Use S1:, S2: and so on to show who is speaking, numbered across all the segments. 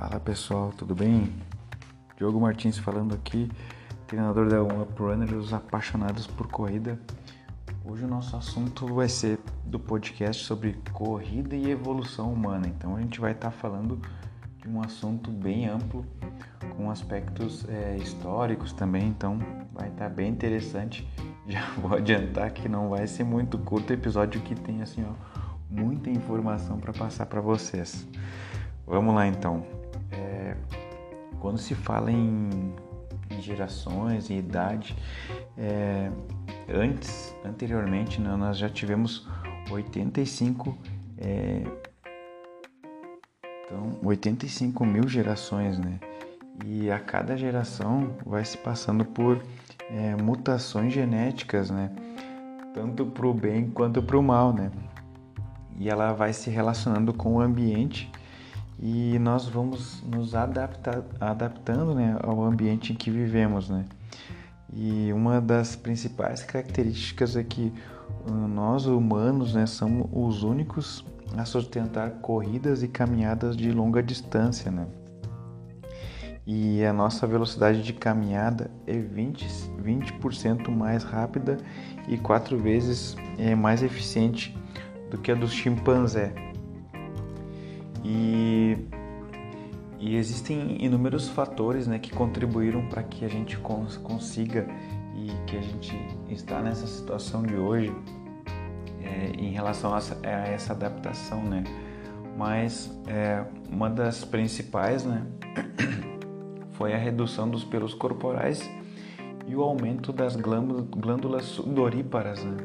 S1: Fala pessoal, tudo bem? Diogo Martins falando aqui, treinador da Up Runner, os apaixonados por corrida. Hoje o nosso assunto vai ser do podcast sobre corrida e evolução humana. Então a gente vai estar tá falando de um assunto bem amplo, com aspectos é, históricos também. Então vai estar tá bem interessante. Já vou adiantar que não vai ser muito curto o episódio que tem assim ó muita informação para passar para vocês. Vamos lá então. É, quando se fala em, em gerações e idade, é, antes, anteriormente, né, nós já tivemos 85, é, então, 85 mil gerações, né? E a cada geração vai se passando por é, mutações genéticas, né? Tanto para o bem quanto para o mal, né? E ela vai se relacionando com o ambiente e nós vamos nos adaptar, adaptando né, ao ambiente em que vivemos. Né? E uma das principais características é que uh, nós humanos né, somos os únicos a sustentar corridas e caminhadas de longa distância. Né? E a nossa velocidade de caminhada é 20%, 20 mais rápida e quatro vezes é, mais eficiente do que a dos chimpanzés. E, e existem inúmeros fatores né, que contribuíram para que a gente cons consiga e que a gente está nessa situação de hoje é, em relação a essa, a essa, adaptação, né? Mas é, uma das principais, né, foi a redução dos pelos corporais e o aumento das glândulas sudoríparas, né?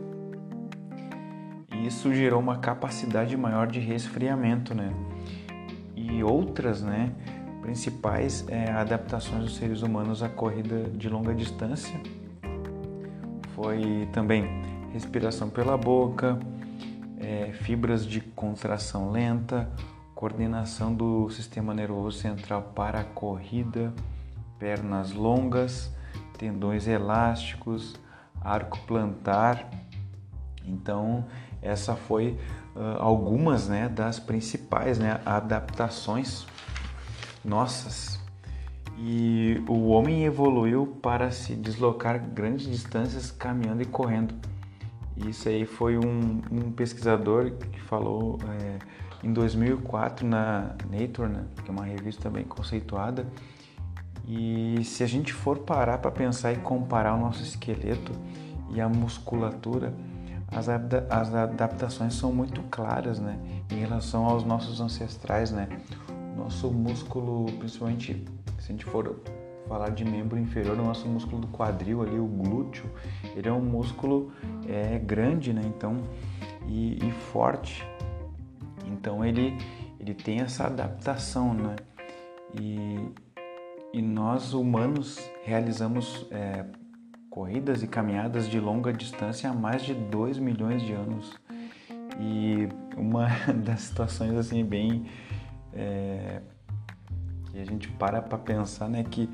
S1: E isso gerou uma capacidade maior de resfriamento, né? E outras né, principais é, adaptações dos seres humanos à corrida de longa distância foi também respiração pela boca, é, fibras de contração lenta, coordenação do sistema nervoso central para a corrida, pernas longas, tendões elásticos, arco plantar. Então, essa foi uh, algumas né, das principais né, adaptações nossas. E o homem evoluiu para se deslocar grandes distâncias caminhando e correndo. Isso aí foi um, um pesquisador que falou é, em 2004 na Nature, né, que é uma revista bem conceituada. E se a gente for parar para pensar e comparar o nosso esqueleto e a musculatura, as, adaptações são muito claras, né, em relação aos nossos ancestrais, né. Nosso músculo, principalmente se a gente for falar de membro inferior, o nosso músculo do quadril ali, o glúteo, ele é um músculo é, grande, né, então e, e forte. Então ele ele tem essa adaptação, né, e, e nós humanos realizamos é, corridas e caminhadas de longa distância há mais de 2 milhões de anos. E uma das situações assim bem é, que a gente para para pensar, né, que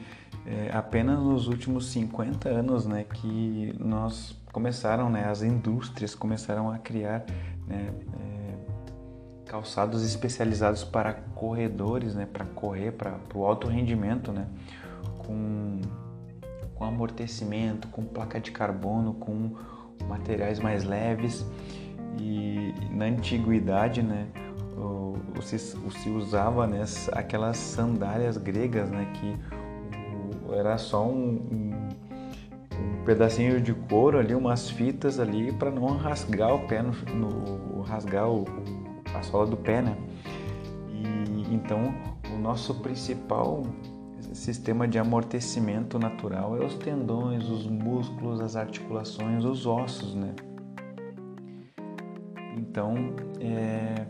S1: é, apenas nos últimos 50 anos, né, que nós começaram, né, as indústrias começaram a criar, né, é, calçados especializados para corredores, né, para correr, para o alto rendimento, né, com com amortecimento, com placa de carbono, com materiais mais leves. E na antiguidade, né, se, se, usava né, aquelas sandálias gregas, né, que era só um, um, um, pedacinho de couro ali, umas fitas ali para não rasgar o pé, no, no rasgar o, a sola do pé, né? E então o nosso principal sistema de amortecimento natural é os tendões, os músculos, as articulações, os ossos, né? Então, é,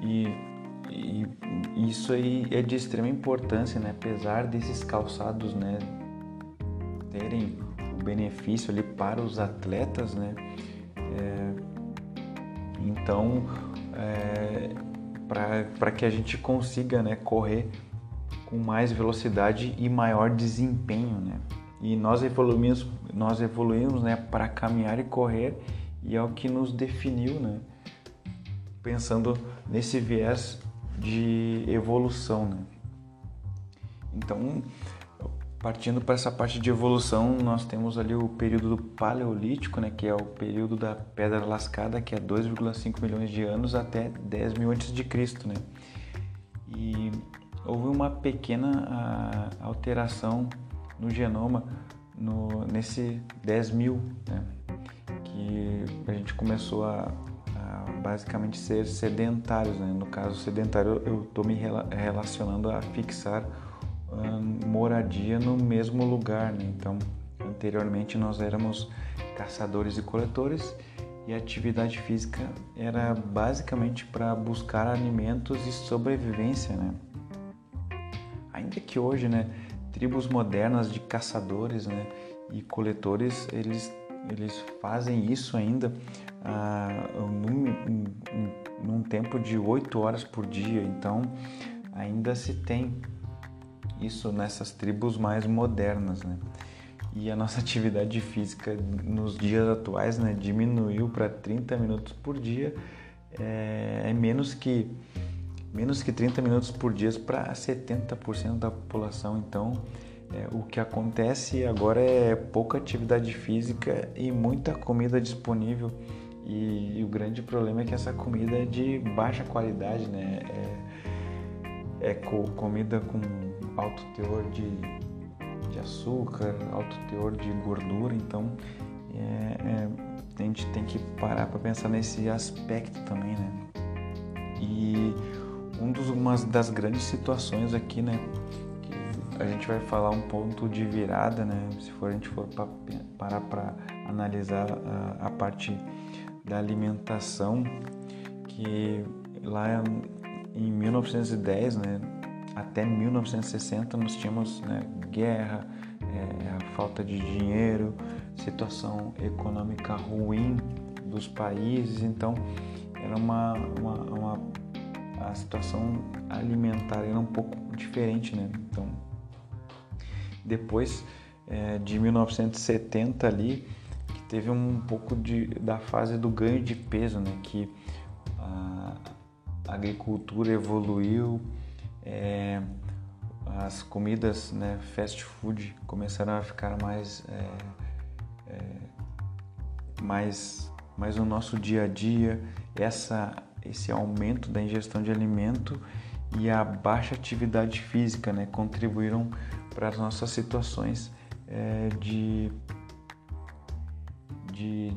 S1: e, e, isso aí é de extrema importância, né? Apesar desses calçados, né, terem o benefício ali para os atletas, né? É, então, é, para que a gente consiga, né, correr com mais velocidade e maior desempenho, né? E nós evoluímos, nós evoluímos, né, para caminhar e correr e é o que nos definiu, né? Pensando nesse viés de evolução, né? Então, partindo para essa parte de evolução, nós temos ali o período do Paleolítico, né, que é o período da Pedra Lascada, que é 2,5 milhões de anos até 10 mil antes de Cristo, né? E houve uma pequena ah, alteração no genoma no, nesse 10 mil, né? que a gente começou a, a basicamente ser sedentários. Né? No caso sedentário, eu estou me rela relacionando a fixar hum, moradia no mesmo lugar. Né? Então, anteriormente nós éramos caçadores e coletores e a atividade física era basicamente para buscar alimentos e sobrevivência, né? Ainda que hoje, né, tribos modernas de caçadores, né, e coletores, eles eles fazem isso ainda ah, num, num, tempo de 8 horas por dia. Então, ainda se tem isso nessas tribos mais modernas, né? E a nossa atividade física nos dias atuais né, diminuiu para 30 minutos por dia. É, é, menos que menos que 30 minutos por dia para 70% da população. Então, é, o que acontece agora é pouca atividade física e muita comida disponível. E, e o grande problema é que essa comida é de baixa qualidade, né? É, é co comida com alto teor de, de açúcar, alto teor de gordura. Então, é, é, a gente tem que parar para pensar nesse aspecto também, né? E um dos, uma das grandes situações aqui, né? a gente vai falar um ponto de virada, né? Se for a gente for pra, parar para analisar a, a, parte da alimentação, que lá em 1910, né, até 1960 nós tínhamos né, guerra, é, a falta de dinheiro, situação econômica ruim dos países, então era uma, uma, uma a situação alimentar era um pouco diferente, né? Então depois é, de 1970 ali, que teve um pouco de, da fase do ganho de peso, né? Que a, agricultura evoluiu, é, as comidas, né, fast food começaram a ficar mais, é, mais, mais no nosso dia a dia. Essa, esse aumento da ingestão de alimento e a baixa atividade física, né, contribuíram para as nossas situações é, de, de,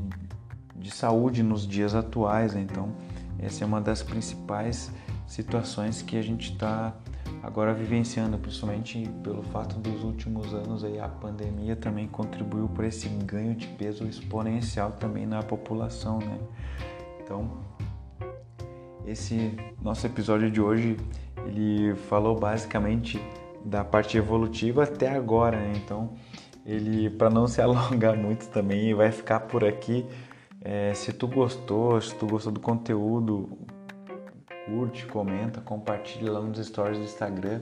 S1: de saúde nos dias atuais. Né? Então, essa é uma das principais situações que a gente está agora vivenciando, principalmente pelo fato dos últimos anos aí a pandemia também contribuiu para esse ganho de peso exponencial também na população, né? Então, esse nosso episódio de hoje ele falou basicamente da parte evolutiva até agora, né? então ele para não se alongar muito também vai ficar por aqui. É, se tu gostou, se tu gostou do conteúdo, curte, comenta, compartilha lá nos stories do Instagram.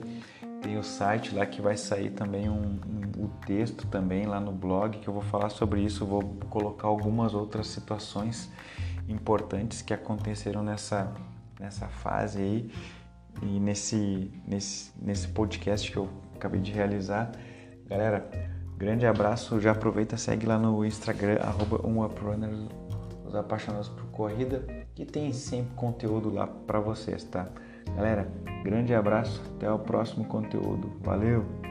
S1: Tem o site lá que vai sair também um, um, o texto também lá no blog que eu vou falar sobre isso. Vou colocar algumas outras situações importantes que aconteceram nessa, nessa fase aí e nesse, nesse, nesse podcast que eu acabei de realizar. Galera, grande abraço. Já aproveita, segue lá no Instagram, arroba os apaixonados por corrida, que tem sempre conteúdo lá para vocês, tá? Galera, grande abraço, até o próximo conteúdo. Valeu!